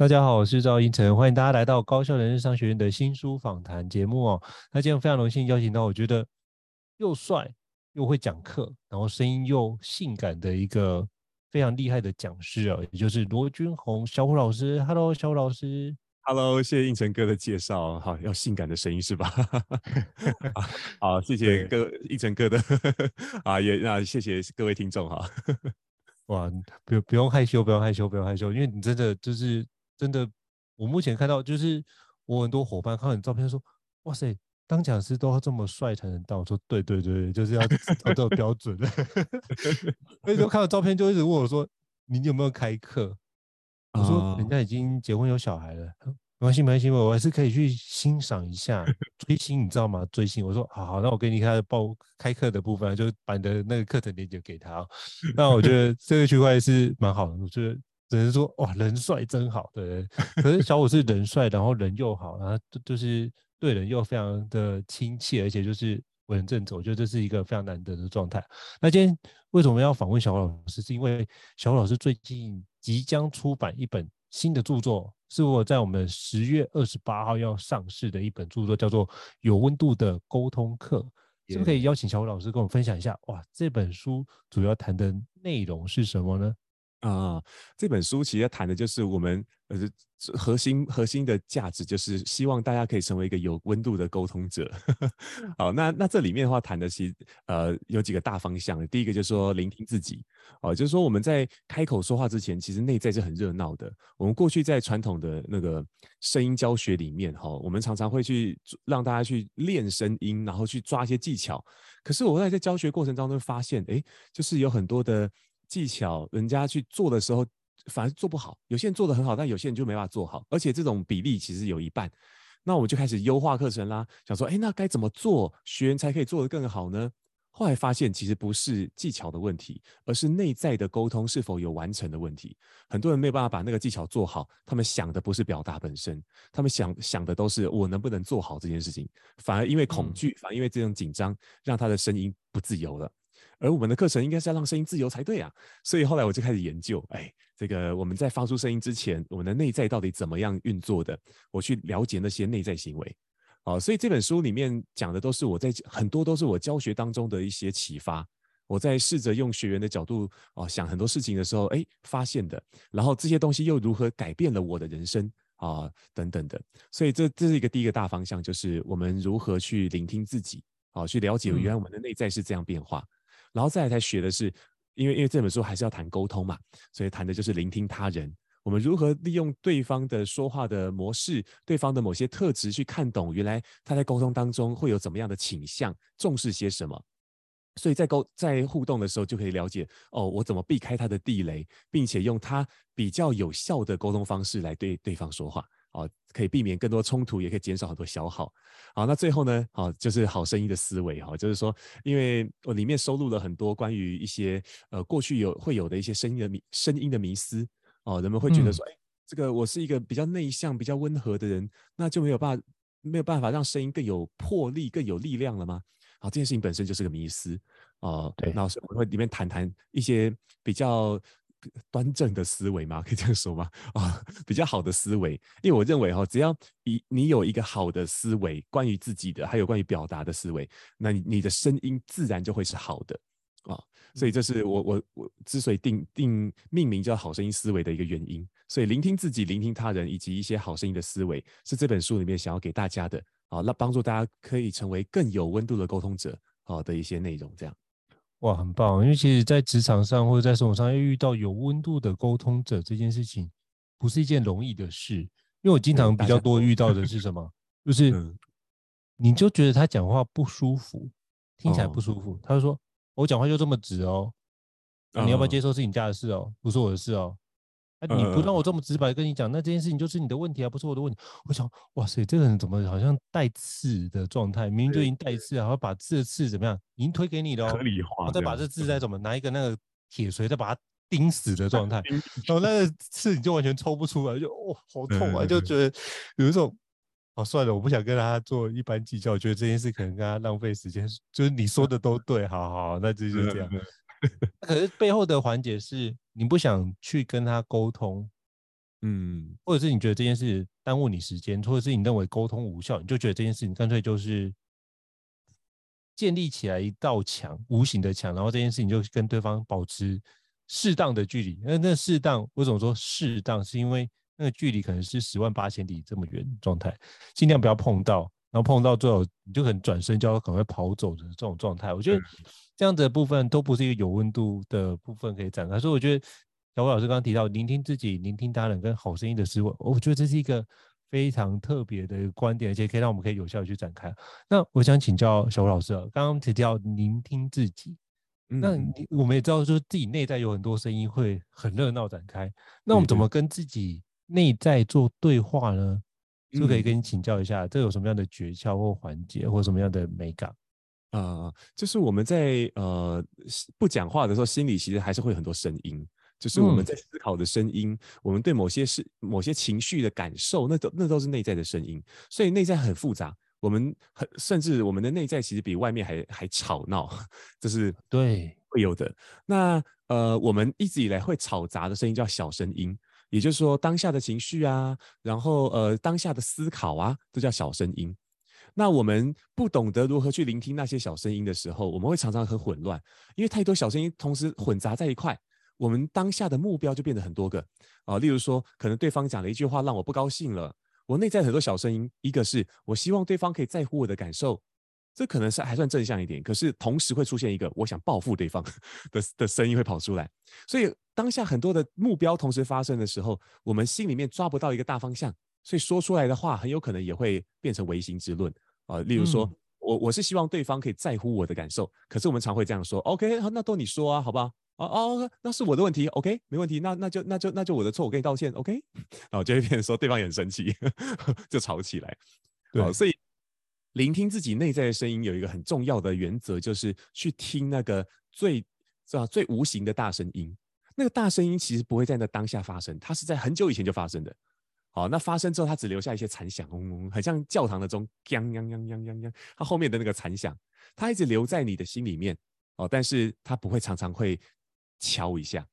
大家好，我是赵英成，欢迎大家来到高校人事商学院的新书访谈节目哦。那今天非常荣幸邀请到我觉得又帅又会讲课，然后声音又性感的一个非常厉害的讲师哦，也就是罗君红小虎老师。Hello，小虎老师。Hello，谢谢应成哥的介绍。好，要性感的声音是吧？好，谢谢哥应 成哥的 啊，也那谢谢各位听众哈。哇，不不用害羞，不用害羞，不用害羞，因为你真的就是。真的，我目前看到就是我很多伙伴看到你照片说：“哇塞，当讲师都要这么帅才能当。”我说：“对对对，就是要找这个标准。”所以说看到照片就一直问我说：“你有没有开课？”我说：“人家已经结婚有小孩了，没关系没关系，我还是可以去欣赏一下追星，你知道吗？追星。”我说：“好好，那我给你开报开课的部分，就把你的那个课程链接给他。”那我觉得这个区块是蛮好的，我觉得。只能说哇，人帅真好，对。可是小五是人帅，然后人又好，然后就就是对人又非常的亲切，而且就是为人正直，我觉得这是一个非常难得的状态。那今天为什么要访问小五老师？是因为小五老师最近即将出版一本新的著作，是我在我们十月二十八号要上市的一本著作，叫做《有温度的沟通课》。是不是可以邀请小虎老师跟我们分享一下？哇，这本书主要谈的内容是什么呢？啊，这本书其实谈的就是我们呃核心核心的价值，就是希望大家可以成为一个有温度的沟通者。好，那那这里面的话谈的其实呃有几个大方向。第一个就是说聆听自己，哦，就是说我们在开口说话之前，其实内在是很热闹的。我们过去在传统的那个声音教学里面，哈，我们常常会去让大家去练声音，然后去抓一些技巧。可是我在在教学过程当中发现，哎，就是有很多的。技巧，人家去做的时候反而做不好。有些人做的很好，但有些人就没办法做好。而且这种比例其实有一半。那我们就开始优化课程啦，想说，哎，那该怎么做学员才可以做得更好呢？后来发现，其实不是技巧的问题，而是内在的沟通是否有完成的问题。很多人没有办法把那个技巧做好，他们想的不是表达本身，他们想想的都是我能不能做好这件事情。反而因为恐惧，反而因为这种紧张，让他的声音不自由了。而我们的课程应该是要让声音自由才对啊，所以后来我就开始研究，哎，这个我们在发出声音之前，我们的内在到底怎么样运作的？我去了解那些内在行为，好，所以这本书里面讲的都是我在很多都是我教学当中的一些启发，我在试着用学员的角度哦想很多事情的时候，哎，发现的，然后这些东西又如何改变了我的人生啊等等的，所以这这是一个第一个大方向，就是我们如何去聆听自己，啊，去了解原来我们的内在是这样变化。嗯然后再来才学的是，因为因为这本书还是要谈沟通嘛，所以谈的就是聆听他人。我们如何利用对方的说话的模式，对方的某些特质去看懂，原来他在沟通当中会有怎么样的倾向，重视些什么。所以在沟在互动的时候就可以了解，哦，我怎么避开他的地雷，并且用他比较有效的沟通方式来对对方说话。哦，可以避免更多冲突，也可以减少很多消耗。好，那最后呢，好，就是好声音的思维哈，就是说，因为我里面收录了很多关于一些呃过去有会有的一些声音的迷声音的迷思哦，人们会觉得说，哎、嗯，这个我是一个比较内向、比较温和的人，那就没有办法没有办法让声音更有魄力、更有力量了吗？好，这件事情本身就是个迷思哦。对，那我会里面谈谈一些比较。端正的思维吗？可以这样说吗？啊，比较好的思维，因为我认为哈，只要你你有一个好的思维，关于自己的，还有关于表达的思维，那你你的声音自然就会是好的啊。所以这是我我我之所以定定命名叫好声音思维的一个原因。所以聆听自己、聆听他人以及一些好声音的思维，是这本书里面想要给大家的啊，那帮助大家可以成为更有温度的沟通者啊的一些内容，这样。哇，很棒！因为其实，在职场上或者在生活上，要遇到有温度的沟通者这件事情，不是一件容易的事。因为我经常比较多遇到的是 什么？就是，你就觉得他讲话不舒服，听起来不舒服。他就说：“我讲话就这么直哦，啊、你要不要接受是你家的事哦，不是我的事哦。啊、你不让我这么直白跟你讲，那这件事情就是你的问题啊，不是我的问题。”我想，哇塞，这个人怎么好像带刺的状态？明明就已经带刺，然后把这个刺怎么样，已经推给你了哦，合理化，再把这刺再怎么拿一个那个铁锤再把它钉死的状态，然后那个刺你就完全抽不出来，就哇好痛啊，就觉得有一种。哦，算了，我不想跟他做一般计较。我觉得这件事可能跟他浪费时间，就是你说的都对，好好，那这就是这样。可是背后的环节是你不想去跟他沟通，嗯，或者是你觉得这件事耽误你时间，或者是你认为沟通无效，你就觉得这件事情干脆就是建立起来一道墙，无形的墙，然后这件事情就跟对方保持适当的距离。那那适当，为什么说适当？是因为那个距离可能是十万八千里这么远状态，尽量不要碰到，然后碰到最后你就可能转身就要赶快跑走的这种状态。我觉得这样子的部分都不是一个有温度的部分可以展开，所以我觉得小虎老师刚刚提到聆听自己、聆听他人跟好声音的思维，我觉得这是一个非常特别的观点，而且可以让我们可以有效的去展开。那我想请教小吴老师啊，刚刚提到聆听自己，那我们也知道说自己内在有很多声音会很热闹展开，那我们怎么跟自己内在做对话呢，就可以跟你请教一下，嗯、这有什么样的诀窍或环节，或什么样的美感？啊、呃，就是我们在呃不讲话的时候，心里其实还是会有很多声音，就是我们在思考的声音，嗯、我们对某些事、某些情绪的感受，那都那都是内在的声音，所以内在很复杂。我们很甚至我们的内在其实比外面还还吵闹，这是对会有的。那呃，我们一直以来会吵杂的声音叫小声音。也就是说，当下的情绪啊，然后呃，当下的思考啊，都叫小声音。那我们不懂得如何去聆听那些小声音的时候，我们会常常很混乱，因为太多小声音同时混杂在一块，我们当下的目标就变得很多个啊。例如说，可能对方讲了一句话让我不高兴了，我内在很多小声音，一个是我希望对方可以在乎我的感受。这可能是还算正向一点，可是同时会出现一个我想报复对方 的的声音会跑出来，所以当下很多的目标同时发生的时候，我们心里面抓不到一个大方向，所以说出来的话很有可能也会变成唯心之论。啊。例如说，我我是希望对方可以在乎我的感受，可是我们常会这样说，OK，那都你说啊，好吧，哦哦，那是我的问题，OK，没问题，那那就那就那就我的错，我跟你道歉，OK，然后就会变成说对方也很生气，就吵起来，对，所以。聆听自己内在的声音有一个很重要的原则，就是去听那个最是吧最无形的大声音。那个大声音其实不会在那当下发生，它是在很久以前就发生的。好，那发生之后，它只留下一些残响，嗡嗡，很像教堂的钟，锵锵锵锵锵锵。它后面的那个残响，它一直留在你的心里面。哦，但是它不会常常会敲一下。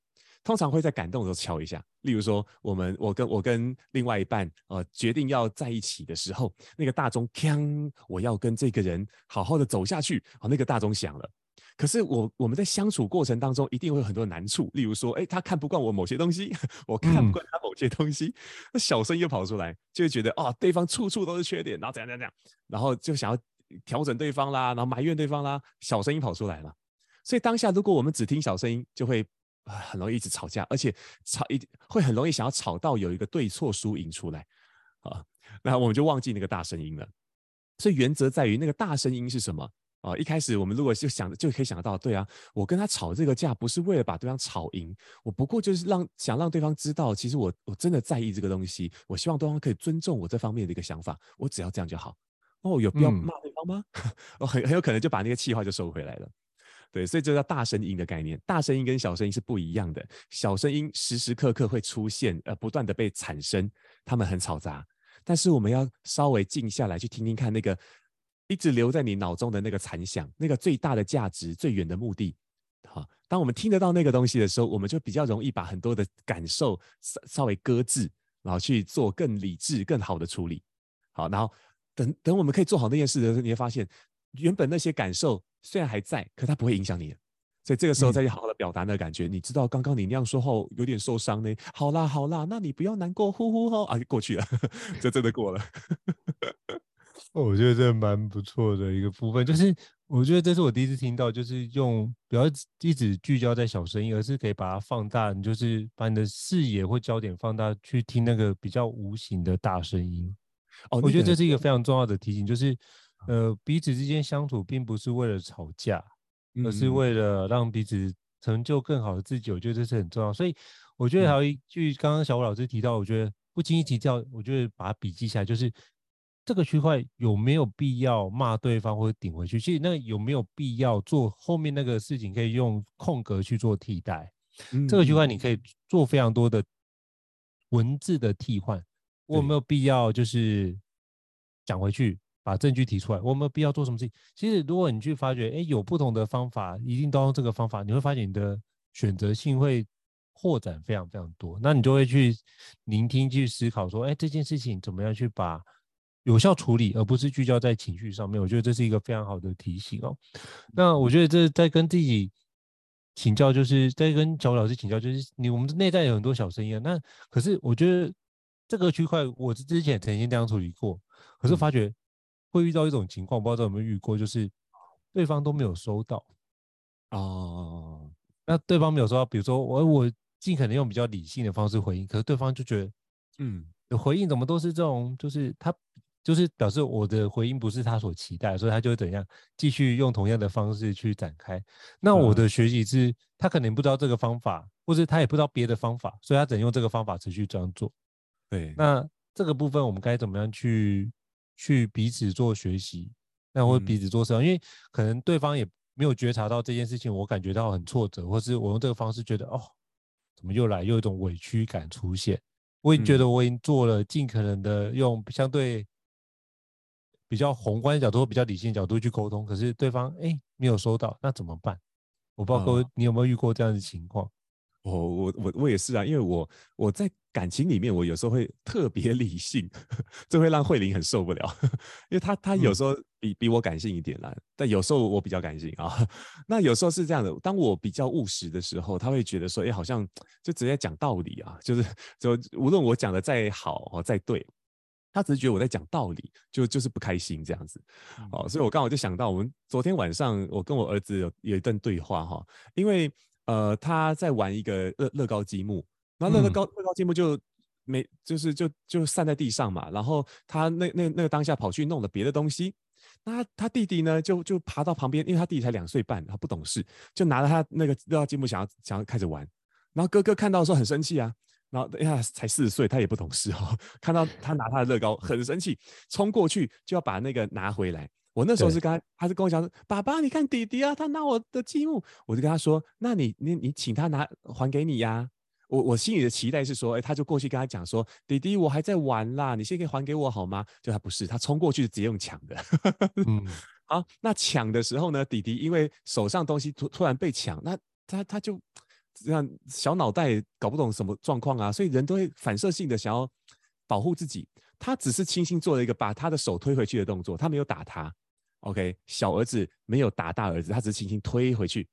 通常会在感动的时候敲一下，例如说，我们我跟我跟另外一半呃决定要在一起的时候，那个大钟锵，我要跟这个人好好的走下去，哦，那个大钟响了。可是我我们在相处过程当中一定会有很多难处，例如说，哎，他看不惯我某些东西，我看不惯他某些东西，那、嗯、小声音又跑出来，就会觉得哦，对方处处都是缺点，然后怎样怎样怎样，然后就想要调整对方啦，然后埋怨对方啦，小声音跑出来了。所以当下如果我们只听小声音，就会。很容易一直吵架，而且吵一会很容易想要吵到有一个对错输赢出来，啊，那我们就忘记那个大声音了。所以原则在于那个大声音是什么啊？一开始我们如果就想就可以想到，对啊，我跟他吵这个架不是为了把对方吵赢，我不过就是让想让对方知道，其实我我真的在意这个东西，我希望对方可以尊重我这方面的一个想法，我只要这样就好。哦，有必要骂对方吗？我、嗯、很很有可能就把那个气话就收回来了。对，所以这叫大声音的概念。大声音跟小声音是不一样的。小声音时时刻刻会出现，呃，不断的被产生，他们很嘈杂。但是我们要稍微静下来，去听听看那个一直留在你脑中的那个残响，那个最大的价值、最远的目的。好，当我们听得到那个东西的时候，我们就比较容易把很多的感受稍稍微搁置，然后去做更理智、更好的处理。好，然后等等，我们可以做好那件事的时候，你会发现。原本那些感受虽然还在，可它不会影响你，所以这个时候再去好好的表达的感觉。嗯、你知道刚刚你那样说后有点受伤呢。好啦好啦，那你不要难过，呼呼吼啊，过去了，就真的过了。哦，我觉得这蛮不错的一个部分，就是我觉得这是我第一次听到，就是用不要一直聚焦在小声音，而是可以把它放大，你就是把你的视野或焦点放大，去听那个比较无形的大声音。哦，我觉得这是一个非常重要的提醒，就是。呃，彼此之间相处并不是为了吵架，嗯、而是为了让彼此成就更好的自己。我觉得这是很重要。所以我觉得还有一句，刚刚小吴老师提到，我觉得不经意提到，我觉得把它笔记下来，就是这个区块有没有必要骂对方或者顶回去？其实那有没有必要做后面那个事情，可以用空格去做替代？嗯、这个区块你可以做非常多的文字的替换。我有没有必要就是讲回去？把证据提出来，我们必要做什么事情？其实，如果你去发觉，哎，有不同的方法，一定都用这个方法，你会发现你的选择性会扩展非常非常多。那你就会去聆听、去思考，说，哎，这件事情怎么样去把有效处理，而不是聚焦在情绪上面。我觉得这是一个非常好的提醒哦。那我觉得这在跟自己请教，就是在跟小虎老师请教，就是你我们内在有很多小声音啊。那可是我觉得这个区块，我之前曾经这样处理过，可是发觉。会遇到一种情况，不知道有没有遇过，就是对方都没有收到哦。那对方没有收到，比如说我我尽可能用比较理性的方式回应，可是对方就觉得，嗯，回应怎么都是这种，就是他就是表示我的回应不是他所期待，所以他就会怎样继续用同样的方式去展开。那我的学习是，他可能不知道这个方法，或者他也不知道别的方法，所以他只能用这个方法持续这样做。对，那这个部分我们该怎么样去？去彼此做学习，那或彼此做事，嗯，因为可能对方也没有觉察到这件事情，我感觉到很挫折，或是我用这个方式觉得哦，怎么又来，又有一种委屈感出现。我也觉得我已经做了尽可能的用相对比较宏观的角度或比较理性的角度去沟通，可是对方哎没有收到，那怎么办？我不知道各位你有没有遇过这样的情况？我我我我也是啊，因为我我在感情里面，我有时候会特别 理性，这会让慧玲很受不了，因为她她有时候比、嗯、比我感性一点啦，但有时候我比较感性啊。那有时候是这样的，当我比较务实的时候，他会觉得说，哎，好像就直接讲道理啊，就是就无论我讲的再好哦再对，他只是觉得我在讲道理，就就是不开心这样子。哦、嗯，所以我刚好就想到，我们昨天晚上我跟我儿子有有一段对话哈，因为。呃，他在玩一个乐乐高积木，然后乐乐高乐高积木就没，就是就就散在地上嘛。然后他那那那个当下跑去弄了别的东西，那他，他弟弟呢就就爬到旁边，因为他弟弟才两岁半，他不懂事，就拿了他那个乐高积木想要想要开始玩。然后哥哥看到的时候很生气啊，然后哎呀才四岁，他也不懂事哦，看到他拿他的乐高很生气，冲过去就要把那个拿回来。我那时候是跟他，他是跟我讲说：“爸爸，你看弟弟啊，他拿我的积木。”我就跟他说：“那你你你请他拿还给你呀。”我我心里的期待是说：“哎，他就过去跟他讲说，弟弟，我还在玩啦，你先可以还给我好吗？”就他不是，他冲过去直接用抢的。嗯，好，那抢的时候呢，弟弟因为手上东西突突然被抢，那他他就这样小脑袋搞不懂什么状况啊，所以人都会反射性的想要保护自己。他只是轻轻做了一个把他的手推回去的动作，他没有打他。OK，小儿子没有打大儿子，他只是轻轻推回去。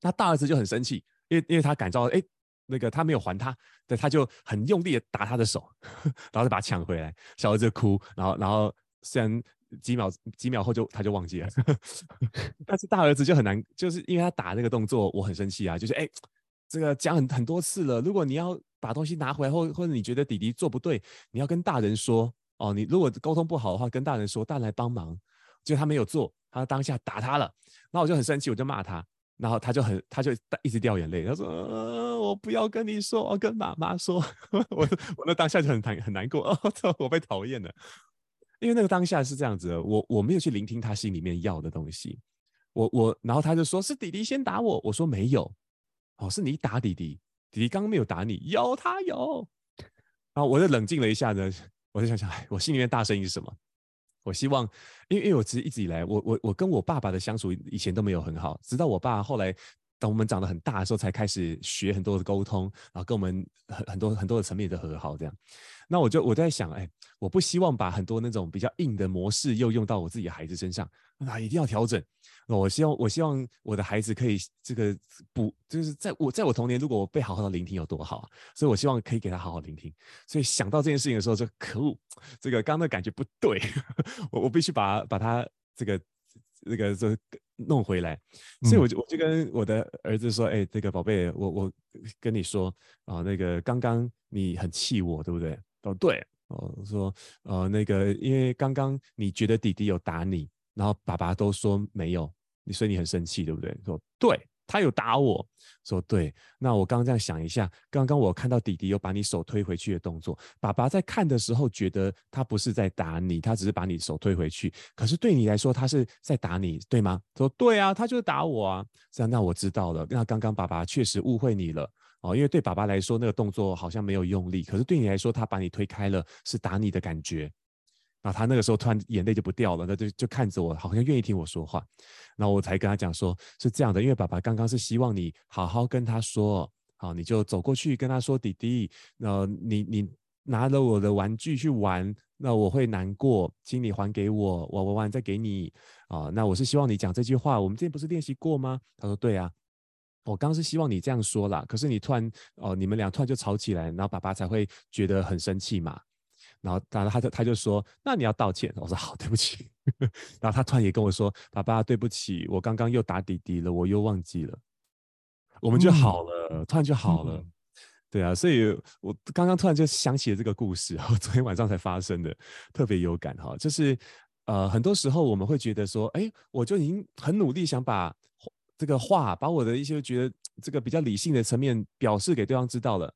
那大儿子就很生气，因为因为他感到，哎，那个他没有还他，对，他就很用力的打他的手，然后就把他抢回来。小儿子哭，然后然后虽然几秒几秒后就他就忘记了，但是大儿子就很难，就是因为他打那个动作，我很生气啊，就是哎，这个讲很很多次了，如果你要把东西拿回来，或或者你觉得弟弟做不对，你要跟大人说哦，你如果沟通不好的话，跟大人说，大人来帮忙。就他没有做，他当下打他了，然后我就很生气，我就骂他，然后他就很，他就一直掉眼泪，他说：“、我不要跟你说，我跟妈妈说。”我我那当下就很难很难过，哦，我被讨厌了，因为那个当下是这样子的，我我没有去聆听他心里面要的东西，我我，然后他就说是弟弟先打我，我说没有，哦，是你打弟弟，弟弟刚刚没有打你，有他有，然后我就冷静了一下呢，我就想想，我心里面大声音是什么？我希望，因为因为我其实一直以来，我我我跟我爸爸的相处以前都没有很好，直到我爸后来等我们长得很大的时候，才开始学很多的沟通，然后跟我们很很多很多的层面的和好这样。那我就我在想，哎，我不希望把很多那种比较硬的模式又用到我自己的孩子身上，那一定要调整。我希望我希望我的孩子可以这个补，就是在我在我童年，如果我被好好的聆听有多好啊！所以我希望可以给他好好聆听。所以想到这件事情的时候，就可恶，这个刚刚的感觉不对，我我必须把把他这个这个这弄回来。所以我就我就跟我的儿子说：“哎，这个宝贝，我我跟你说啊，那个刚刚你很气我，对不对？”哦，对。哦，说呃那个，因为刚刚你觉得弟弟有打你，然后爸爸都说没有，你所以你很生气，对不对？说对。他有打我，说对。那我刚刚这样想一下，刚刚我看到弟弟有把你手推回去的动作。爸爸在看的时候觉得他不是在打你，他只是把你手推回去。可是对你来说，他是在打你，对吗？说对啊，他就是打我啊。这样，那我知道了。那刚刚爸爸确实误会你了哦，因为对爸爸来说，那个动作好像没有用力，可是对你来说，他把你推开了，是打你的感觉。那他那个时候突然眼泪就不掉了，那就就看着我，好像愿意听我说话。然后我才跟他讲说，是这样的，因为爸爸刚刚是希望你好好跟他说，好，你就走过去跟他说，弟弟，那你你拿了我的玩具去玩，那我会难过，请你还给我，我玩完再给你啊。那我是希望你讲这句话，我们之前不是练习过吗？他说对啊，我刚刚是希望你这样说啦，可是你突然哦，你们俩突然就吵起来，然后爸爸才会觉得很生气嘛。然后，然后他就他就说：“那你要道歉。”我说：“好，对不起。”然后他突然也跟我说：“爸爸，对不起，我刚刚又打滴滴了，我又忘记了。”我们就好了，嗯、突然就好了。嗯、对啊，所以我刚刚突然就想起了这个故事，然后昨天晚上才发生的，特别有感哈。就是呃，很多时候我们会觉得说：“哎，我就已经很努力想把这个话，把我的一些觉得这个比较理性的层面表示给对方知道了。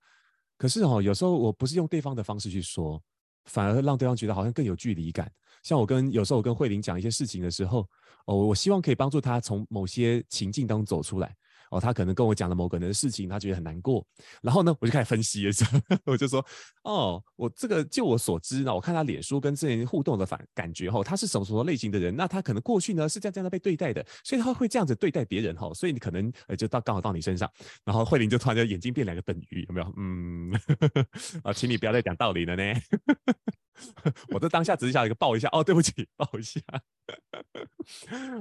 可是哦，有时候我不是用对方的方式去说。”反而让对方觉得好像更有距离感。像我跟有时候我跟慧玲讲一些事情的时候，哦，我希望可以帮助她从某些情境当中走出来。哦，他可能跟我讲了某个人的事情，他觉得很难过。然后呢，我就开始分析的时候，我就说，哦，我这个就我所知呢，我看他脸书跟这些人互动的反感觉哈，他是什么什么类型的人？那他可能过去呢是这样这样的被对待的，所以他会这样子对待别人哈。所以你可能呃就到刚好到你身上，然后慧玲就突然间眼睛变两个等于，有没有？嗯，啊，请你不要再讲道理了呢。我这当下只是想一个抱一下，哦，对不起，抱一下。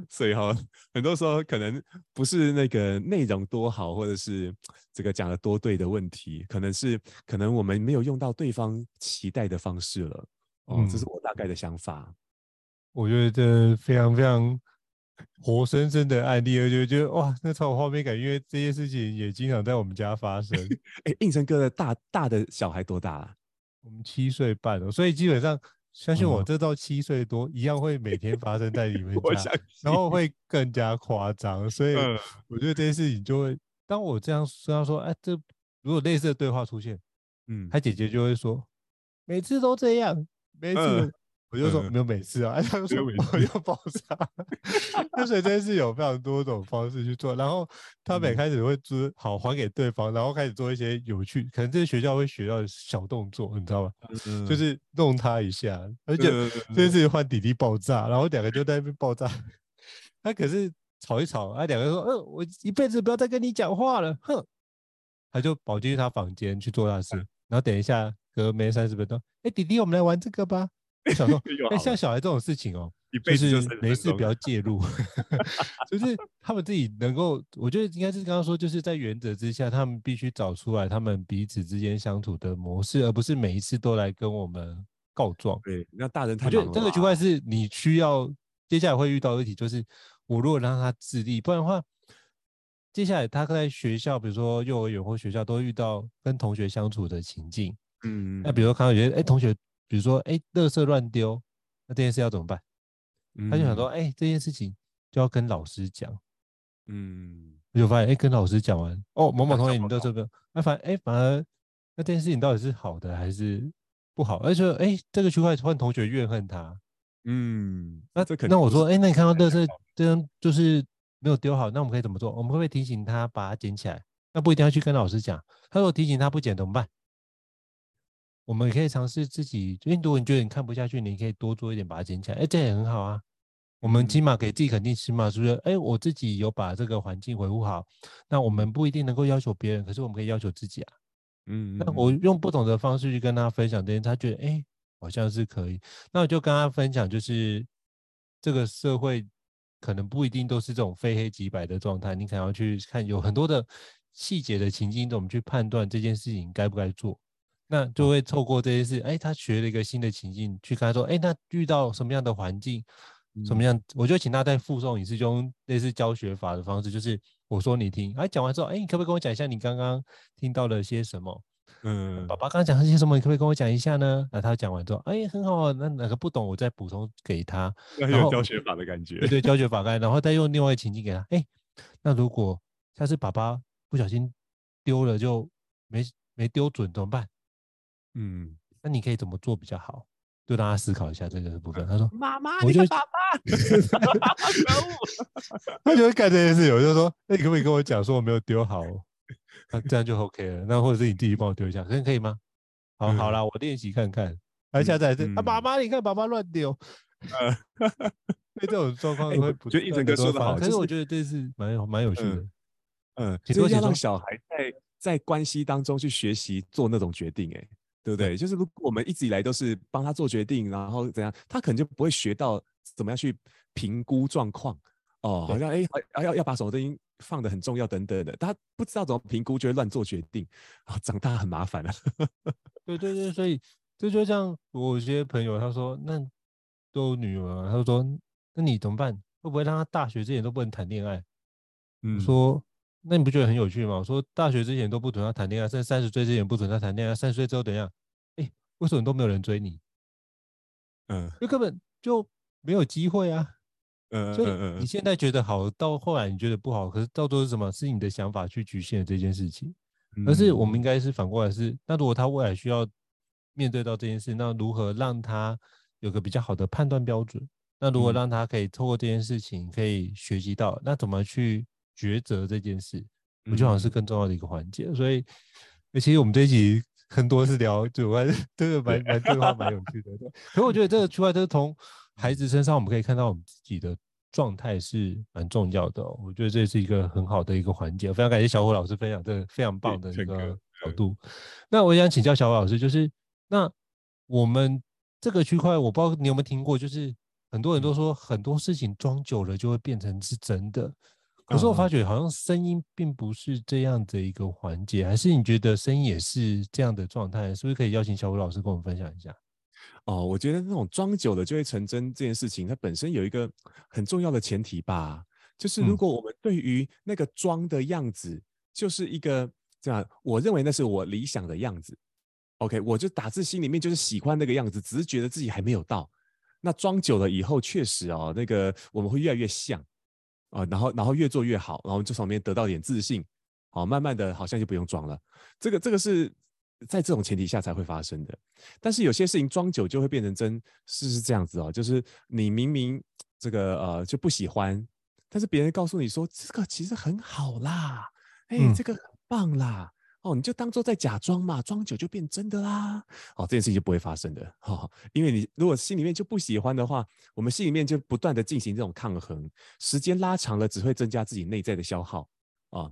所以哈，很多时候可能不是那个内容多好，或者是这个讲的多对的问题，可能是可能我们没有用到对方期待的方式了。哦，嗯，这是我大概的想法。我觉得这非常非常活生生的案例，而且觉得哇，那超有画面感，因为这些事情也经常在我们家发生。哎，应成哥的大大的小孩多大啊？我们七岁半了，所以基本上。相信我，这到七岁多一样会每天发生在你们 家，然后会更加夸张。所以我觉得这件事情就会，当我这样说，他说：“哎，这如果类似的对话出现，嗯，他姐姐就会说，每次都这样，每次。”我就说没有每次啊，他就说我要爆炸。那所以真是有非常多种方式去做，然后他每开始会做好还给对方，然后开始做一些有趣，可能这些学校会学到小动作，你知道吗？就是弄他一下，而且这次换弟弟爆炸，然后两个就在那边爆炸。他可是吵一吵，啊，两个说，嗯，我一辈子不要再跟你讲话了，哼。他就跑进去他房间去做大事，然后等一下隔没三十分钟，哎，弟弟，我们来玩这个吧。我想说，哎、欸，像小孩这种事情哦、喔，就是没事不要介入，就是他们自己能够，我觉得应该是刚刚说，就是在原则之下，他们必须找出来他们彼此之间相处的模式，而不是每一次都来跟我们告状。对，那大人太，我觉得这个区块是你需要接下来会遇到的问题，就是我如果让他自立，不然的话，接下来他在学校，比如说幼儿园或学校，都会遇到跟同学相处的情境。嗯，那比如说看到有些哎同学。比如说，哎，垃圾乱丢，那这件事要怎么办？嗯、他就想说，哎，这件事情就要跟老师讲。嗯，我就发现，哎，跟老师讲完，哦，某某同学，你都这个，那反，哎，反而那这件事情到底是好的还是不好？而且，哎，这个区块换同学怨恨他。嗯，那这可能，那我说，哎，那你看到垃圾这样就是没有丢好，那我们可以怎么做？我们会不会提醒他把它捡起来？那不一定要去跟老师讲。他说提醒他不捡怎么办？我们也可以尝试自己，因为如果你觉得你看不下去，你可以多做一点，把它捡起来。哎，这也很好啊。我们起码给自己肯定，起码是不是？哎，我自己有把这个环境维护好。那我们不一定能够要求别人，可是我们可以要求自己啊。嗯，那我用不同的方式去跟他分享这些，他觉得哎，好像是可以。那我就跟他分享，就是这个社会可能不一定都是这种非黑即白的状态，你可能要去看有很多的细节的情境，我们去判断这件事情该不该做。那就会透过这些事，哎，他学了一个新的情境，去跟他说，哎，那遇到什么样的环境，什么样，我就请他再附送一次，就用类似教学法的方式，就是我说你听，哎，讲完之后，哎，你可不可以跟我讲一下你刚刚听到了些什么？嗯，爸爸刚刚讲了些什么？你可不可以跟我讲一下呢？那他讲完之后，哎，很好，那哪个不懂，我再补充给他。那有教学法的感觉。对对，教学法概，然后再用另外一个情境给他。哎，那如果下次爸爸不小心丢了，就没没丢准，怎么办？嗯，那你可以怎么做比较好？就让他思考一下这个部分。他说：“妈妈，我就爸爸，可恶。”他就会干这件事，我就说：“那你可不可以跟我讲，说我没有丢好？”那这样就 OK 了。那或者是你弟弟帮我丢一下，可以可以吗？好，好啦，我练习看看。来，下次还是啊，妈妈，你看爸爸乱丢。呃，那这种状况会不，就一整个说的好。可是我觉得这是蛮蛮有趣的。嗯，其实要让小孩在在关系当中去学习做那种决定，哎，对不对？就是如果我们一直以来都是帮他做决定，然后怎样，他可能就不会学到怎么样去评估状况。哦，好像哎，要要要把什么东西放的很重要等等的，他不知道怎么评估，就会乱做决定，啊，长大很麻烦 了。对对对，所以这就像我有些朋友他说，那都有女儿，他说，那你怎么办？会不会让他大学之前都不能谈恋爱？嗯，说那你不觉得很有趣吗？我说大学之前都不准他谈恋爱，甚至三十岁之前不准他谈恋爱，三十岁之后怎样？哎，为什么都没有人追你？嗯，就根本就没有机会啊。嗯所以你现在觉得好，到后来你觉得不好，可是到最后是什么？是你的想法去局限了这件事情。而是我们应该是反过来是，那如果他未来需要面对到这件事，那如何让他有个比较好的判断标准？那如何让他可以透过这件事情可以学习到，那怎么去抉择这件事？我觉得好像是更重要的一个环节。所以，其实我们这一集很多是聊，就我这个蛮蛮对话蛮有趣的。对，可我觉得这个出来就是从孩子身上，我们可以看到我们自己的。状态是蛮重要的，哦，我觉得这是一个很好的一个环节。非常感谢小虎老师分享这个非常棒的一个角度。那我想请教小虎老师，就是那我们这个区块，我不知道你有没有听过，就是很多人都说很多事情装久了就会变成是真的，可是我发觉好像声音并不是这样的一个环节，还是你觉得声音也是这样的状态？是不是可以邀请小虎老师跟我们分享一下？哦，我觉得那种装久了就会成真这件事情，它本身有一个很重要的前提吧，就是如果我们对于那个装的样子，就是一个这样，我认为那是我理想的样子，OK，我就打字心里面就是喜欢那个样子，只是觉得自己还没有到。那装久了以后，确实哦，那个我们会越来越像啊，然后然后越做越好，然后就从里面得到点自信，好，慢慢的好像就不用装了。这个这个是。在这种前提下才会发生的，但是有些事情装久就会变成真，是是这样子哦，就是你明明这个呃就不喜欢，但是别人告诉你说这个其实很好啦，哎、欸，这个很棒啦，嗯、哦，你就当做在假装嘛，装久就变真的啦，哦，这件事情就不会发生的，哦，因为你如果心里面就不喜欢的话，我们心里面就不断的进行这种抗衡，时间拉长了只会增加自己内在的消耗啊、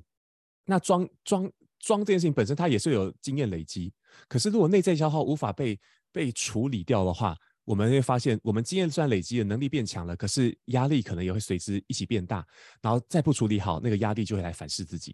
那装装。装这件事情本身，它也是有经验累积。可是，如果内在消耗无法被被处理掉的话，我们会发现，我们经验虽然累积的，能力变强了，可是压力可能也会随之一起变大。然后再不处理好，那个压力就会来反噬自己。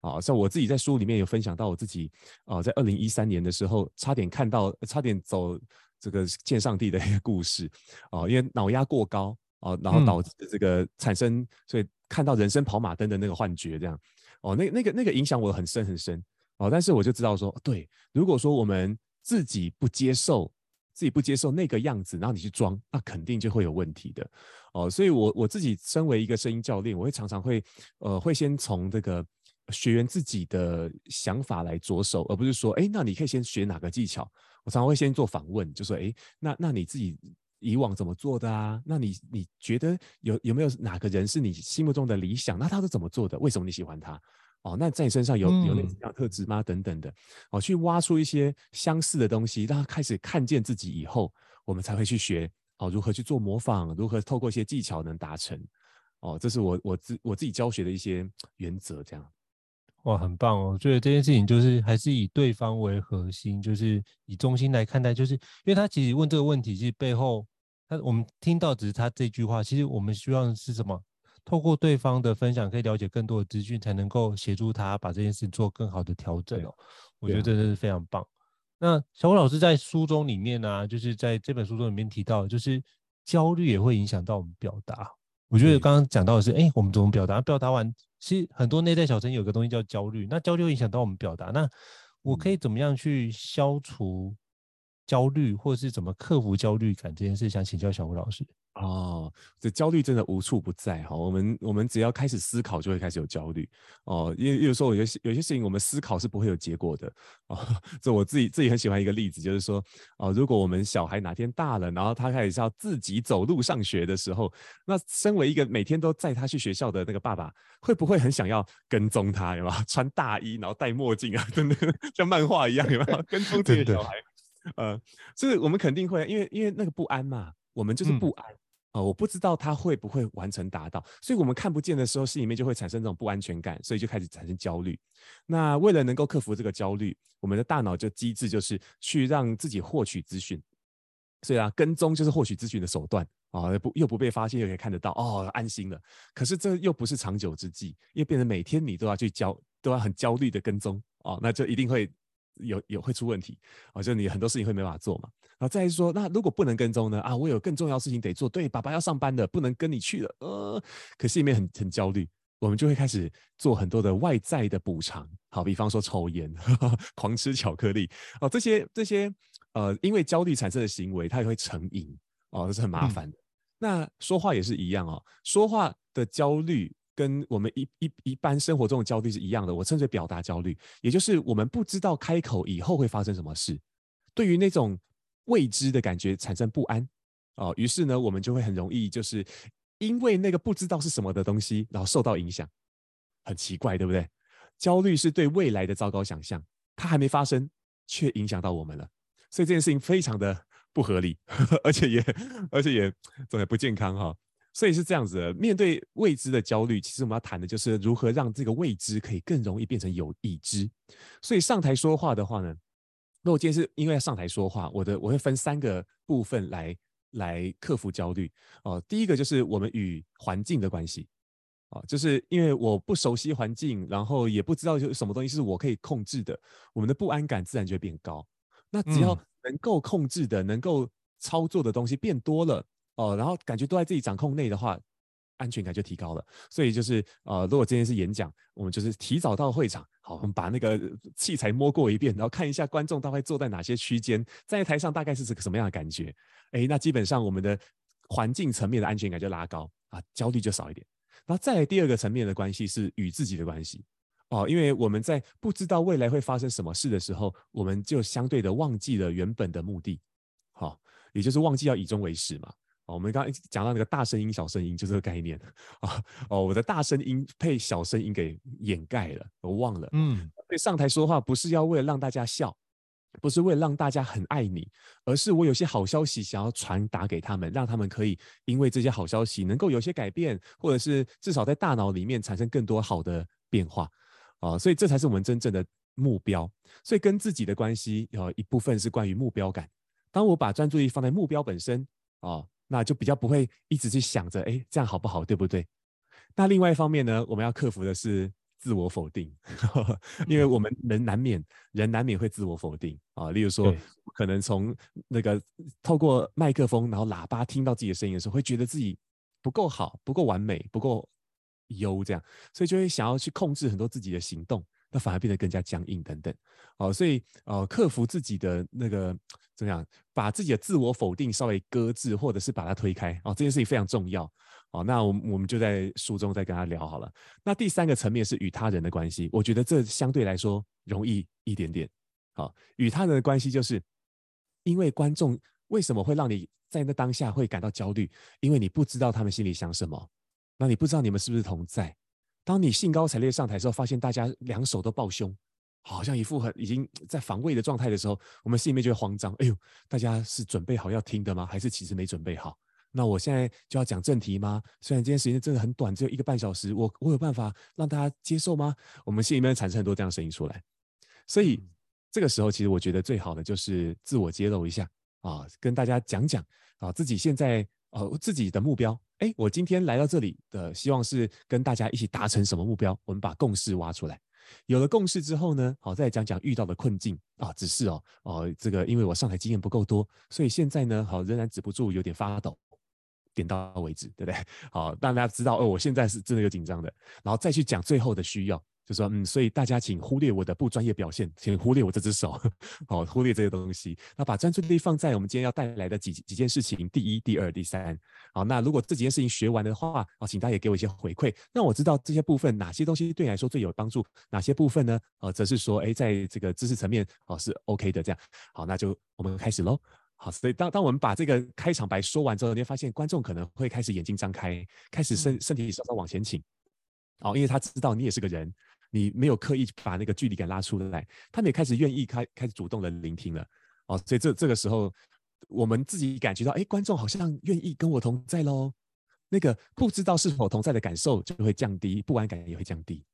啊，像我自己在书里面有分享到，我自己啊，在二零一三年的时候，差点看到，差点走这个见上帝的一个故事啊，因为脑压过高啊，然后导致这个产生，所以看到人生跑马灯的那个幻觉，这样。哦，那那个那个影响我很深很深哦，但是我就知道说，对，如果说我们自己不接受，自己不接受那个样子，然后你去装，那肯定就会有问题的哦。所以我我自己身为一个声音教练，我会常常会呃会先从这个学员自己的想法来着手，而不是说，哎，那你可以先学哪个技巧？我常常会先做访问，就说，哎，那那你自己以往怎么做的啊？那你你觉得有有没有哪个人是你心目中的理想？那他是怎么做的？为什么你喜欢他？哦，那在你身上有有那样特质吗？等等的，哦，去挖出一些相似的东西，让他开始看见自己以后，我们才会去学哦，如何去做模仿，如何透过一些技巧能达成。哦，这是我我自我自己教学的一些原则，这样。哇，很棒哦！我觉得这件事情就是还是以对方为核心，就是以中心来看待，就是因为他其实问这个问题，其实背后他我们听到只是他这句话，其实我们希望是什么？透过对方的分享，可以了解更多的资讯，才能够协助他把这件事做更好的调整哦。我觉得真的是非常棒。那小虎老师在书中里面呢、啊，就是在这本书中里面提到，就是焦虑也会影响到我们表达。我觉得刚刚讲到的是，哎、欸，我们怎么表达？表达完，其实很多内在小声有个东西叫焦虑，那焦虑会影响到我们表达。那我可以怎么样去消除焦虑，或者是怎么克服焦虑感这件事，想请教小吴老师。哦，这焦虑真的无处不在哈。我们我们只要开始思考，就会开始有焦虑哦。因为有时候有些有些事情，我们思考是不会有结果的哦。这我自己自己很喜欢一个例子，就是说哦，如果我们小孩哪天大了，然后他开始要自己走路上学的时候，那身为一个每天都载他去学校的那个爸爸，会不会很想要跟踪他？有没有 穿大衣，然后戴墨镜啊，真的像漫画一样，有没有 跟踪这个小孩？呃，所以我们肯定会，因为因为那个不安嘛，我们就是不安。嗯我不知道他会不会完成达到，所以我们看不见的时候，心里面就会产生这种不安全感，所以就开始产生焦虑。那为了能够克服这个焦虑，我们的大脑就机制就是去让自己获取资讯。所以啊，跟踪就是获取资讯的手段啊，不又不被发现，又可以看得到，哦，安心了。可是这又不是长久之计，因为变成每天你都要去焦，都要很焦虑的跟踪哦，那就一定会。有有会出问题啊，就你很多事情会没办法做嘛。然后再来说，那如果不能跟踪呢？啊，我有更重要的事情得做，对，爸爸要上班的，不能跟你去了。呃，可是里面很很焦虑，我们就会开始做很多的外在的补偿。好，比方说抽烟、呵 呵狂吃巧克力哦，这些这些呃，因为焦虑产生的行为，它也会成瘾哦，这是很麻烦的。嗯、那说话也是一样哦，说话的焦虑。跟我们一一一般生活中的焦虑是一样的，我称之为表达焦虑，也就是我们不知道开口以后会发生什么事，对于那种未知的感觉产生不安。哦，于是呢，我们就会很容易就是因为那个不知道是什么的东西，然后受到影响，很奇怪，对不对？焦虑是对未来的糟糕想象，它还没发生，却影响到我们了，所以这件事情非常的不合理，而且也而且也总也不健康哈、所以是这样子的，面对未知的焦虑，其实我们要谈的就是如何让这个未知可以更容易变成有已知。所以上台说话的话呢，那我今天是因为要上台说话，我的我会分三个部分来来克服焦虑哦。第一个就是我们与环境的关系哦，就是因为我不熟悉环境，然后也不知道有什么东西是我可以控制的，我们的不安感自然就会变高。那只要能够控制的、能够操作的东西变多了。哦，然后感觉都在自己掌控内的话，安全感就提高了。所以就是，呃，如果今天是演讲，我们就是提早到会场，好，我们把那个器材摸过一遍，然后看一下观众大概坐在哪些区间，站在台上大概是个什么样的感觉。哎，那基本上我们的环境层面的安全感就拉高啊，焦虑就少一点。然后再来第二个层面的关系是与自己的关系。哦，因为我们在不知道未来会发生什么事的时候，我们就相对的忘记了原本的目的，好，也就是忘记要以终为始嘛。我们刚刚讲到那个大声音、小声音，就这个概念啊。哦，我的大声音被小声音给掩盖了，我忘了。嗯，所以上台说话不是要为了让大家笑，不是为了让大家很爱你，而是我有些好消息想要传达给他们，让他们可以因为这些好消息能够有些改变，或者是至少在大脑里面产生更多好的变化。啊，所以这才是我们真正的目标。所以跟自己的关系有一部分是关于目标感。当我把专注力放在目标本身啊。那就比较不会一直去想着，哎，这样好不好，对不对？那另外一方面呢，我们要克服的是自我否定，呵呵，因为我们人难免，人难免会自我否定啊。例如说，可能从那个透过麦克风，然后喇叭听到自己的声音的时候，会觉得自己不够好，不够完美，不够优，这样，所以就会想要去控制很多自己的行动。那反而变得更加僵硬等等，哦，所以呃，克服自己的那个怎么样，把自己的自我否定稍微搁置，或者是把它推开，哦，这件事情非常重要，哦，那我我们就在书中再跟他聊好了。那第三个层面是与他人的关系，我觉得这相对来说容易一点点。好，与他人的关系就是，因为观众为什么会让你在那当下会感到焦虑？因为你不知道他们心里想什么，那你不知道你们是不是同在。当你兴高采烈上台的时候，发现大家两手都抱胸，好像一副很已经在防卫的状态的时候，我们心里面就会慌张。哎呦，大家是准备好要听的吗？还是其实没准备好？那我现在就要讲正题吗？虽然今天时间真的很短，只有一个半小时，我我有办法让大家接受吗？我们心里面产生很多这样的声音出来。所以这个时候，其实我觉得最好的就是自我揭露一下啊，跟大家讲讲啊，自己现在呃自己的目标。哎，我今天来到这里的希望是跟大家一起达成什么目标？我们把共识挖出来。有了共识之后呢，好，再讲讲遇到的困境啊。只是哦，哦，这个因为我上台经验不够多，所以现在呢，好，仍然止不住有点发抖。点到为止，对不对？好，让大家知道哦，我现在是真的有紧张的。然后再去讲最后的需要就说嗯，所以大家请忽略我的不专业表现，请忽略我这只手，好，忽略这些东西，那把专注力放在我们今天要带来的几几件事情，第一、第二、第三。好，那如果这几件事情学完的话，啊，请大家也给我一些回馈，让我知道这些部分哪些东西对你来说最有帮助，哪些部分呢？呃，则是说，哎，在这个知识层面，哦，是 OK 的，这样。好，那就我们开始喽。好，所以当当我们把这个开场白说完之后，你会发现观众可能会开始眼睛张开，开始身身体稍稍往前倾。哦，因为他知道你也是个人。你没有刻意把那个距离感拉出来，他们也开始愿意开开始主动的聆听了。哦，所以这这个时候，我们自己感觉到，哎，观众好像愿意跟我同在喽，那个不知道是否同在的感受就会降低，不安感也会降低，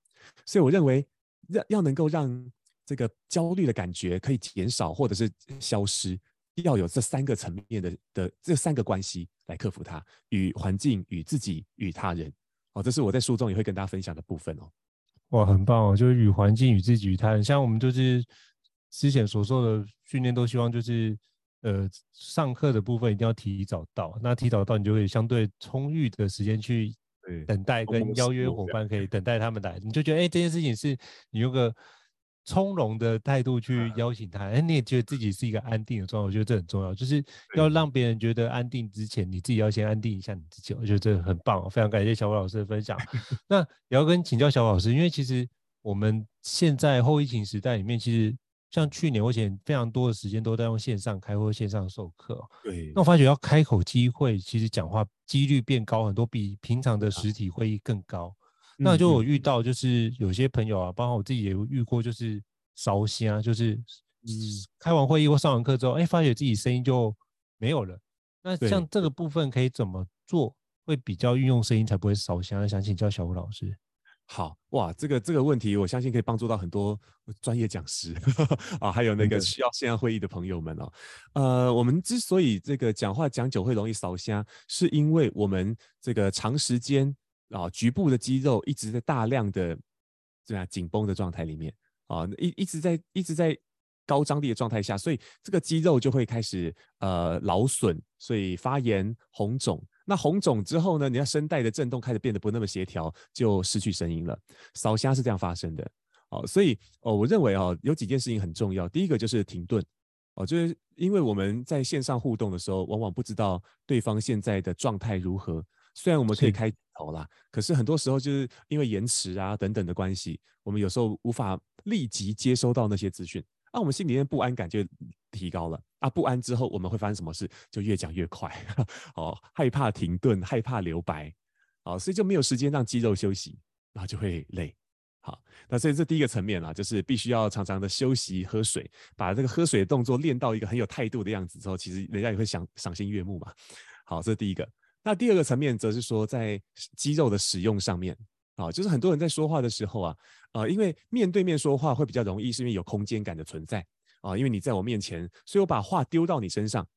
所以我认为要要能够让这个焦虑的感觉可以减少或者是消失，要有这三个层面的的这三个关系来克服它，与环境、与自己、与他人，哦，这是我在书中也会跟大家分享的部分哦。哇，很棒哦！就是与环境、与自己、与他人，像我们就是之前所做的训练，都希望就是呃，上课的部分一定要提早到。那提早到，你就会相对充裕的时间去等待跟邀约伙伴，可以等待他们来。你就觉得，哎、欸，这件事情是你有个。从容的态度去邀请他，哎，你也觉得自己是一个安定的状态，我觉得这很重要，就是要让别人觉得安定之前，你自己要先安定一下你自己，我觉得这很棒，非常感谢小虎老师的分享。那也要跟请教小虎老师，因为其实我们现在后疫情时代里面，其实像去年，我以前非常多的时间都在用线上开会、线上授课。对。那我发觉要开口机会，其实讲话几率变高很多，比平常的实体会议更高。那就有遇到，就是有些朋友啊，包括我自己也有遇过，就是烧香，就是嗯，开完会议或上完课之后，哎，发觉自己声音就没有了。那像这个部分可以怎么做，会比较运用声音才不会烧香？想请教小吴老师。好哇，这个这个问题，我相信可以帮助到很多专业讲师 啊，还有那个需要线上会议的朋友们哦。呃，我们之所以这个讲话讲久会容易烧香，是因为我们这个长时间。啊，局部的肌肉一直在大量的这样紧绷的状态里面啊，一一直在一直在高张力的状态下，所以这个肌肉就会开始呃劳损，所以发炎红肿。那红肿之后呢，你要声带的震动开始变得不那么协调，就失去声音了。烧声是这样发生的哦，所以哦，我认为哦，有几件事情很重要。第一个就是停顿哦，就是因为我们在线上互动的时候，往往不知道对方现在的状态如何。虽然我们可以开头啦，可是很多时候就是因为延迟啊等等的关系，我们有时候无法立即接收到那些资讯，那、啊、我们心里面不安感就提高了啊。不安之后，我们会发生什么事？就越讲越快，哦，害怕停顿，害怕留白，哦，所以就没有时间让肌肉休息，然后就会累。好，那所以这第一个层面啦，就是必须要常常的休息、喝水，把这个喝水的动作练到一个很有态度的样子之后，其实人家也会赏赏心悦目嘛。好，这是第一个。那第二个层面，则是说在肌肉的使用上面啊，就是很多人在说话的时候啊，呃，因为面对面说话会比较容易，是因为有空间感的存在啊，因为你在我面前，所以我把话丢到你身上，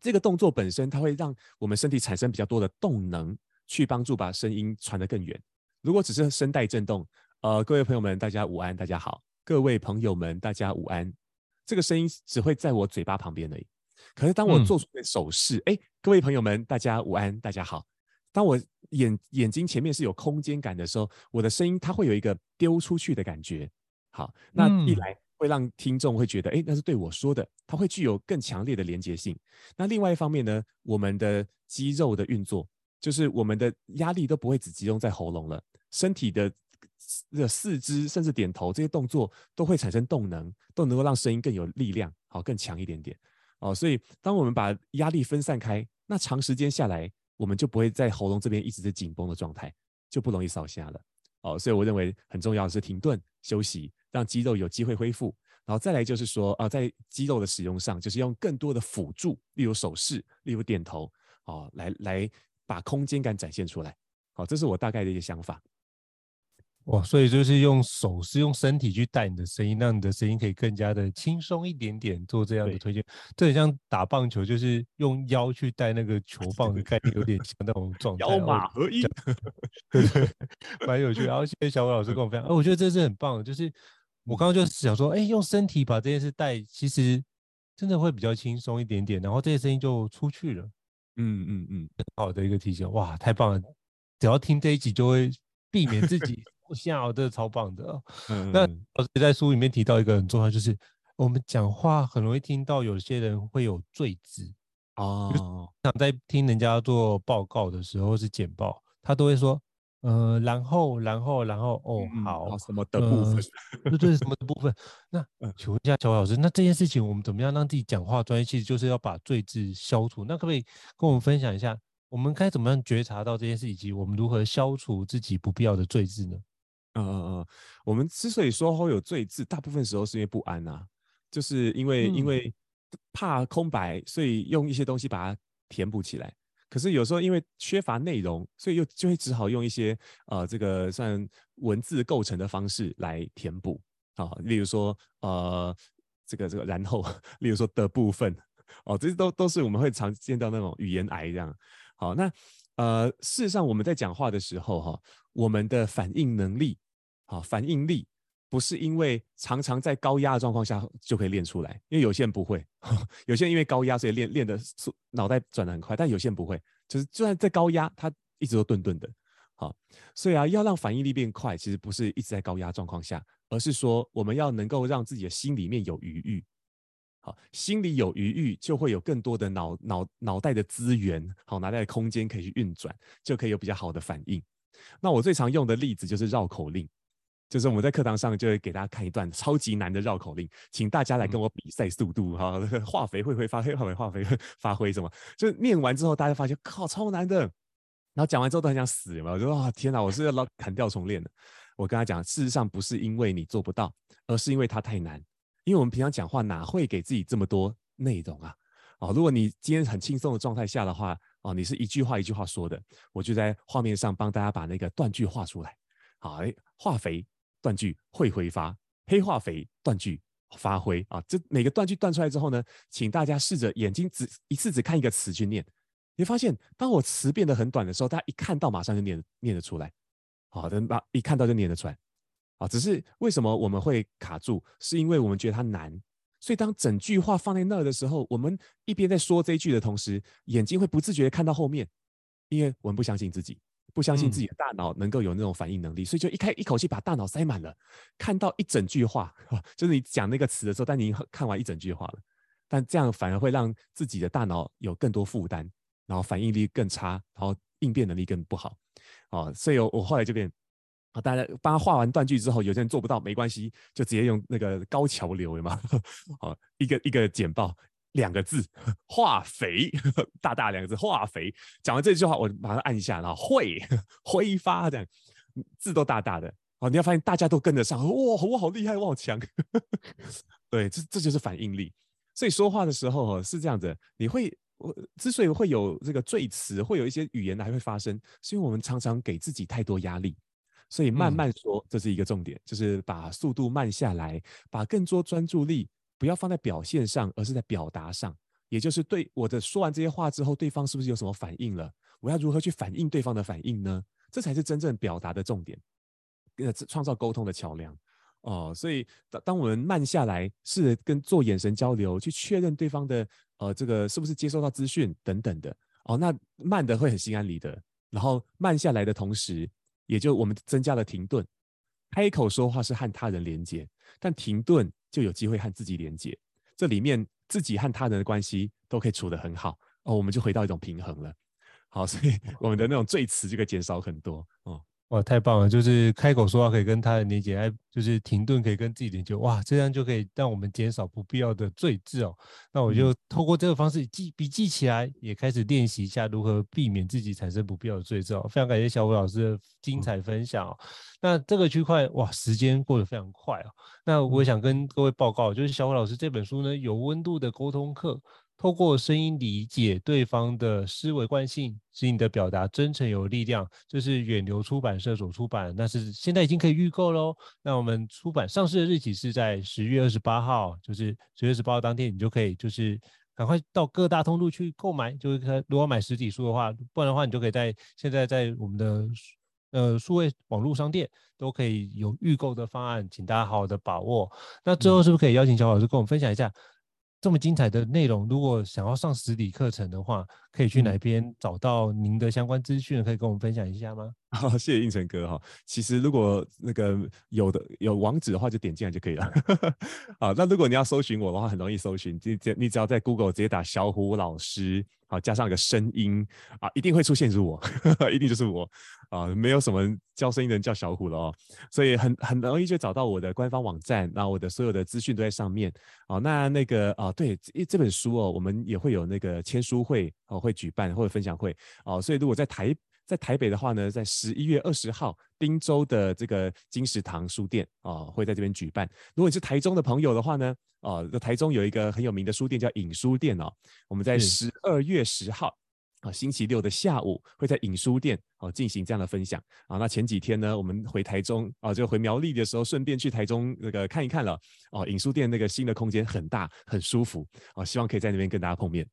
这个动作本身它会让我们身体产生比较多的动能，去帮助把声音传得更远。如果只是声带震动，呃，各位朋友们，大家午安，大家好，各位朋友们，大家午安，这个声音只会在我嘴巴旁边而已。可是当我做出个手势，哎、嗯，各位朋友们，大家午安，大家好。当我眼眼睛前面是有空间感的时候，我的声音它会有一个丢出去的感觉。好，那一来会让听众会觉得，哎，那是对我说的，它会具有更强烈的连接性。那另外一方面呢，我们的肌肉的运作，就是我们的压力都不会只集中在喉咙了，身体的的四肢甚至点头这些动作都会产生动能，都能够让声音更有力量，好，更强一点点。哦，所以当我们把压力分散开，那长时间下来，我们就不会在喉咙这边一直在紧绷的状态，就不容易烧瞎了。哦，所以我认为很重要的是停顿休息，让肌肉有机会恢复。然后再来就是说，啊，在肌肉的使用上，就是用更多的辅助，例如手势，例如点头，哦，来来把空间感展现出来。好，这是我大概的一个想法。哇，所以就是用手是、用身体去带你的声音，让你的声音可以更加的轻松一点点，做这样的推荐。这很像打棒球，就是用腰去带那个球棒的概念，有点像那种 状态。腰马合一，对对，蛮有趣。然后谢谢小伟老师跟我分享，哎，我觉得这是很棒的。就是我刚刚就是想说，哎，用身体把这件事带，其实真的会比较轻松一点点，然后这些声音就出去了。嗯嗯嗯，好的一个提醒，哇，太棒了！只要听这一集，就会避免自己。下哦，真的超棒的、哦。嗯，那老师在书里面提到一个很重要，就是我们讲话很容易听到有些人会有赘字哦。想在听人家做报告的时候是简报，他都会说。呃，然后，然后，然后，哦，好，嗯、什么的部分？呃、对对，什么的部分？那 请问一下，乔老师，那这件事情我们怎么样让自己讲话专业？其实就是要把赘字消除。那可不可以跟我们分享一下，我们该怎么样觉察到这件事，以及我们如何消除自己不必要的赘字呢？嗯嗯嗯，我们之所以说会有赘字，大部分时候是因为不安啊，就是因为、嗯、因为怕空白，所以用一些东西把它填补起来。可是有时候因为缺乏内容，所以又就会只好用一些呃这个算文字构成的方式来填补啊，例如说呃这个这个然后，例如说的部分哦，这些都都是我们会常见到那种语言癌这样。好，那呃事实上我们在讲话的时候哈、哦，我们的反应能力好、反应力。不是因为常常在高压的状况下就可以练出来，因为有些人不会，有些人因为高压所以练练的脑袋转得很快，但有些人不会，就是就算在高压，他一直都顿顿的。好，所以啊，要让反应力变快，其实不是一直在高压状况下，而是说我们要能够让自己的心里面有余裕。好，心里有余裕，就会有更多的脑脑脑袋的资源，好，脑袋的空间可以去运转，就可以有比较好的反应。那我最常用的例子就是绕口令。就是我们在课堂上就会给大家看一段超级难的绕口令，请大家来跟我比赛速度哈，化肥会不会发 挥？化肥化肥发挥什么？就念完之后，大家发现靠超难的，然后讲完之后都很想死，有没有？就说啊天哪，我是要老砍掉重练的。我跟他讲，事实上不是因为你做不到，而是因为它太难。因为我们平常讲话哪会给自己这么多内容啊？哦，如果你今天很轻松的状态下的话，哦，你是一句话一句话说的，我就在画面上帮大家把那个断句画出来。好，哎，化肥。断句会挥发，黑化肥断句发挥啊！这每个断句断出来之后呢，请大家试着眼睛只一次只看一个词去念，你会发现，当我词变得很短的时候，大家一看到马上就念念得出来。好的，那一看到就念得出来。啊，只是为什么我们会卡住？是因为我们觉得它难。所以当整句话放在那儿的时候，我们一边在说这一句的同时，眼睛会不自觉地看到后面，因为我们不相信自己。不相信自己的大脑能够有那种反应能力，嗯、所以就一开一口气把大脑塞满了，看到一整句话，就是你讲那个词的时候，但你看完一整句话了，但这样反而会让自己的大脑有更多负担，然后反应力更差，然后应变能力更不好。哦，所以我我后来就变，啊，大家帮他画完断句之后，有些人做不到没关系，就直接用那个高桥流，有吗？好，一个一个简报。两个字，化肥，大大两个字，化肥。讲完这句话，我马上按一下，然后会 挥发，这样字都大大的。哦，你要发现大家都跟得上，哇，我好厉害，我好强。对，这这就是反应力。所以说话的时候是这样子，你会，我之所以会有这个赘词，会有一些语言还会发生，是因为我们常常给自己太多压力。所以慢慢说，嗯、这是一个重点，就是把速度慢下来，把更多专注力。不要放在表现上，而是在表达上。也就是对我的说完这些话之后，对方是不是有什么反应了？我要如何去反应对方的反应呢？这才是真正表达的重点，呃，创造沟通的桥梁。哦，所以当当我们慢下来，试着跟做眼神交流，去确认对方的呃这个是不是接收到资讯等等的。哦，那慢的会很心安理得。然后慢下来的同时，也就我们增加了停顿。开口说话是和他人连接，但停顿。就有机会和自己连接，这里面自己和他人的关系都可以处得很好哦，我们就回到一种平衡了。好，所以我们的那种罪词就可以减少很多哦。哇，太棒了！就是开口说话可以跟他人连接，哎，就是停顿可以跟自己连接，哇，这样就可以让我们减少不必要的罪字哦。那我就透过这个方式记笔记起来，也开始练习一下如何避免自己产生不必要的罪字哦。非常感谢小虎老师的精彩分享哦。嗯、那这个区块哇，时间过得非常快哦。那我想跟各位报告，就是小虎老师这本书呢，有温度的沟通课。透过声音理解对方的思维惯性，使你的表达真诚有力量。这是远流出版社所出版的，那是现在已经可以预购喽。那我们出版上市的日期是在十月二十八号，就是十月二十八号当天，你就可以就是赶快到各大通路去购买。就是如果买实体书的话，不然的话，你就可以在现在在我们的呃数位网络商店都可以有预购的方案，请大家好好的把握。那最后是不是可以邀请小老师跟我们分享一下？这么精彩的内容，如果想要上实体课程的话，可以去哪边找到您的相关资讯？可以跟我们分享一下吗？好，谢谢应成哥哈。其实如果那个有的有网址的话，就点进来就可以了。好，那如果你要搜寻我的话，很容易搜寻，你只你只要在 Google 直接打小虎老师，好，加上一个声音啊，一定会出现是我，一定就是我啊，没有什么叫声音的人叫小虎了哦，所以很很容易就找到我的官方网站，那我的所有的资讯都在上面。好，那那个啊，对，这这本书哦，我们也会有那个签书会哦，会举办或者分享会哦，所以如果在台。在台北的话呢，在十一月二十号，汀州的这个金石堂书店啊、哦，会在这边举办。如果你是台中的朋友的话呢，哦，台中有一个很有名的书店叫影书店哦。我们在十二月十号啊、哦，星期六的下午，会在影书店哦进行这样的分享啊、哦。那前几天呢，我们回台中啊、哦，就回苗栗的时候，顺便去台中那个看一看了哦。影书店那个新的空间很大，很舒服啊、哦，希望可以在那边跟大家碰面。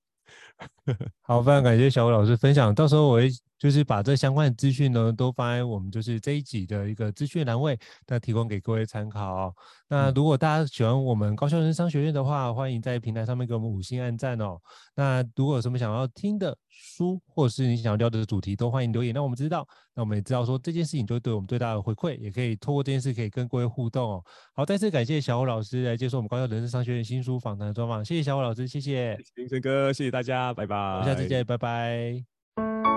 好，非常感谢小吴老师分享，到时候我会。就是把这相关的资讯呢，都放在我们就是这一集的一个资讯栏位，那提供给各位参考哦。那如果大家喜欢我们高校人生商学院的话，欢迎在平台上面给我们五星按赞哦。那如果有什么想要听的书，或者是你想要聊的主题，都欢迎留言让我们知道。那我们也知道说这件事情就会对我们最大的回馈，也可以透过这件事可以跟各位互动哦。好，再次感谢小虎老师来接受我们高校人生商学院新书访谈的专访，谢谢小虎老师，谢谢林晨哥，谢谢大家，拜拜，我们下次见，拜拜。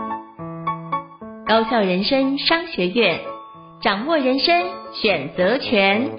高校人生商学院，掌握人生选择权。